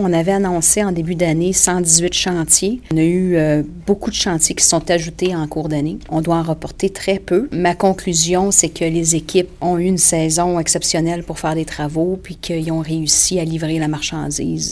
On avait annoncé en début d'année 118 chantiers. On a eu euh, beaucoup de chantiers qui sont ajoutés en cours d'année. On doit en reporter très peu. Ma conclusion, c'est que les équipes ont eu une saison exceptionnelle pour faire des travaux, puis qu'ils ont réussi à livrer la marchandise